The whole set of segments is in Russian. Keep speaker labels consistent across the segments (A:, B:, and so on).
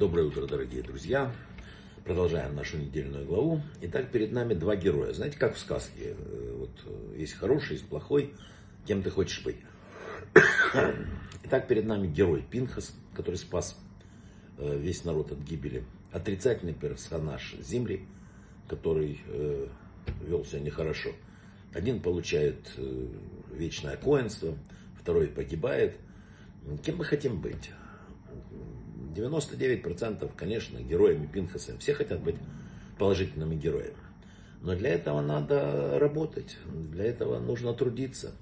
A: Доброе утро, дорогие друзья. Продолжаем нашу недельную главу. Итак, перед нами два героя. Знаете, как в сказке. Э, вот э, есть хороший, есть плохой. Кем ты хочешь быть? Итак, перед нами герой Пинхас, который спас э, весь народ от гибели. Отрицательный персонаж Зимри, который вел себя нехорошо. Один получает вечное коинство, второй погибает. Кем мы хотим быть? 99% конечно, героями Пинхаса. Все хотят быть положительными героями. Но для этого надо работать, для этого нужно трудиться.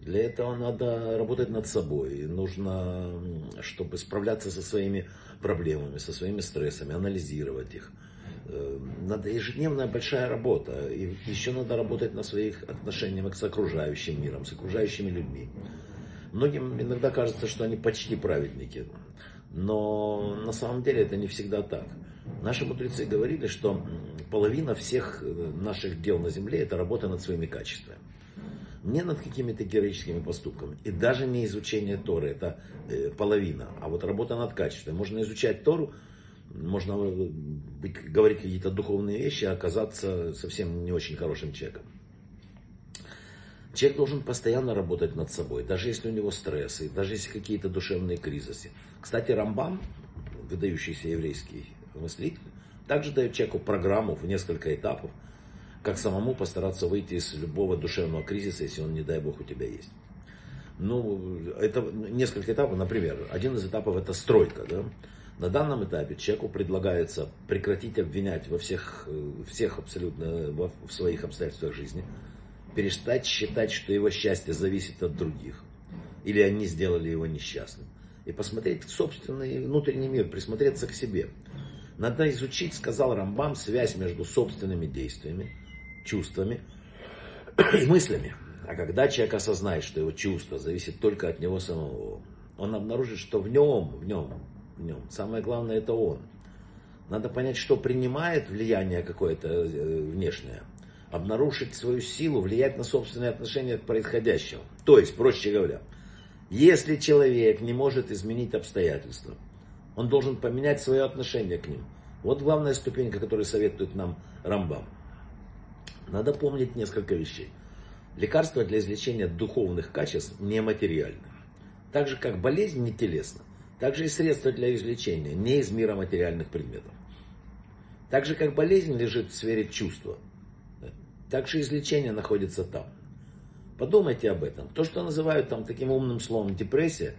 A: Для этого надо работать над собой. Нужно, чтобы справляться со своими проблемами, со своими стрессами, анализировать их. Э, надо ежедневная большая работа. И еще надо работать на своих отношениях с окружающим миром, с окружающими людьми. Многим иногда кажется, что они почти праведники. Но на самом деле это не всегда так. Наши мудрецы говорили, что половина всех э, наших дел на земле это работа над своими качествами. Не над какими-то героическими поступками. И даже не изучение Торы, это э, половина. А вот работа над качеством. Можно изучать Тору, можно э, говорить какие-то духовные вещи, а оказаться совсем не очень хорошим человеком. Человек должен постоянно работать над собой, даже если у него стрессы, даже если какие-то душевные кризисы. Кстати, Рамбам, выдающийся еврейский мыслитель, также дает человеку программу в несколько этапов, как самому постараться выйти из любого душевного кризиса, если он, не дай бог, у тебя есть. Ну, это несколько этапов, например, один из этапов это стройка. Да? На данном этапе человеку предлагается прекратить обвинять во всех, всех абсолютно в своих обстоятельствах жизни, перестать считать, что его счастье зависит от других. Или они сделали его несчастным. И посмотреть собственный внутренний мир, присмотреться к себе. Надо изучить, сказал Рамбам, связь между собственными действиями, чувствами и мыслями. А когда человек осознает, что его чувство зависит только от него самого, он обнаружит, что в нем, в нем, в нем, самое главное это он. Надо понять, что принимает влияние какое-то э, внешнее, обнаружить свою силу, влиять на собственные отношения к происходящему. То есть, проще говоря, если человек не может изменить обстоятельства, он должен поменять свое отношение к ним. Вот главная ступенька, которую советует нам Рамбам. Надо помнить несколько вещей. Лекарства для излечения духовных качеств нематериальны. Так же, как болезнь не телесна, так же и средства для излечения не из мира материальных предметов. Так же, как болезнь лежит в сфере чувства – также излечение находится там. Подумайте об этом. То, что называют там таким умным словом депрессия,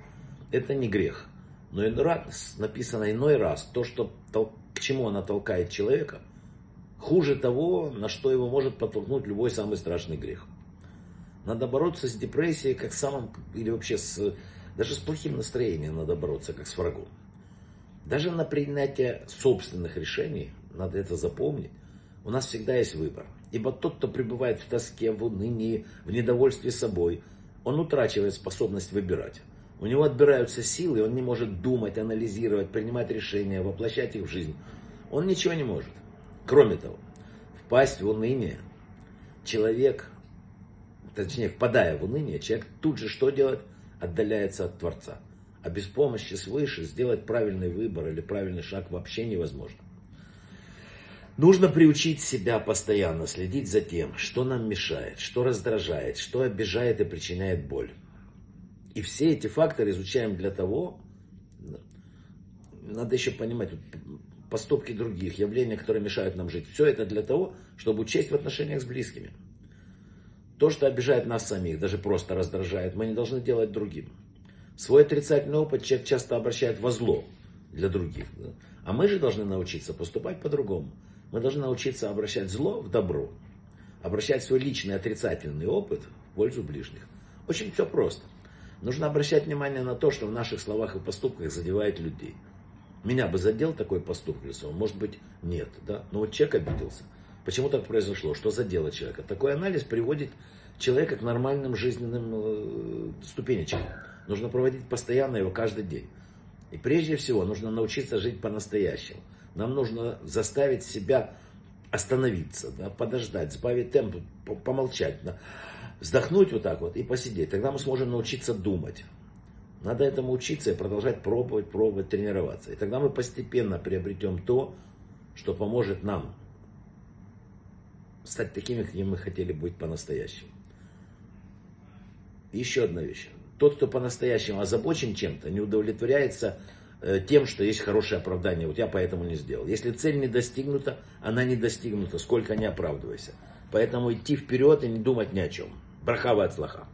A: это не грех. Но иной раз, написано иной раз, то, что, к чему она толкает человека, хуже того, на что его может подтолкнуть любой самый страшный грех. Надо бороться с депрессией, как самым, или вообще с, даже с плохим настроением надо бороться, как с врагом. Даже на принятие собственных решений, надо это запомнить, у нас всегда есть выбор. Ибо тот, кто пребывает в тоске, в унынии, в недовольстве собой, он утрачивает способность выбирать. У него отбираются силы, он не может думать, анализировать, принимать решения, воплощать их в жизнь. Он ничего не может. Кроме того, впасть в уныние, человек, точнее, впадая в уныние, человек тут же что делает? Отдаляется от Творца. А без помощи свыше сделать правильный выбор или правильный шаг вообще невозможно. Нужно приучить себя постоянно следить за тем, что нам мешает, что раздражает, что обижает и причиняет боль. И все эти факторы изучаем для того, надо еще понимать, поступки других, явления, которые мешают нам жить. Все это для того, чтобы учесть в отношениях с близкими. То, что обижает нас самих, даже просто раздражает, мы не должны делать другим. Свой отрицательный опыт человек часто обращает во зло для других. А мы же должны научиться поступать по-другому. Мы должны научиться обращать зло в добро, обращать свой личный отрицательный опыт в пользу ближних. Очень все просто. Нужно обращать внимание на то, что в наших словах и поступках задевает людей. Меня бы задел такой поступок лицом, может быть, нет, да? Но вот человек обиделся. Почему так произошло? Что задело человека? Такой анализ приводит человека к нормальным жизненным э, ступенечкам. Нужно проводить постоянно его каждый день. И прежде всего нужно научиться жить по-настоящему. Нам нужно заставить себя остановиться, да, подождать, сбавить темп, помолчать, да, вздохнуть вот так вот и посидеть. Тогда мы сможем научиться думать. Надо этому учиться и продолжать пробовать, пробовать, тренироваться. И тогда мы постепенно приобретем то, что поможет нам стать такими, какими мы хотели быть по-настоящему. Еще одна вещь. Тот, кто по-настоящему озабочен чем-то, не удовлетворяется э, тем, что есть хорошее оправдание. Вот я поэтому не сделал. Если цель не достигнута, она не достигнута, сколько не оправдывайся. Поэтому идти вперед и не думать ни о чем. Брахава от слаха.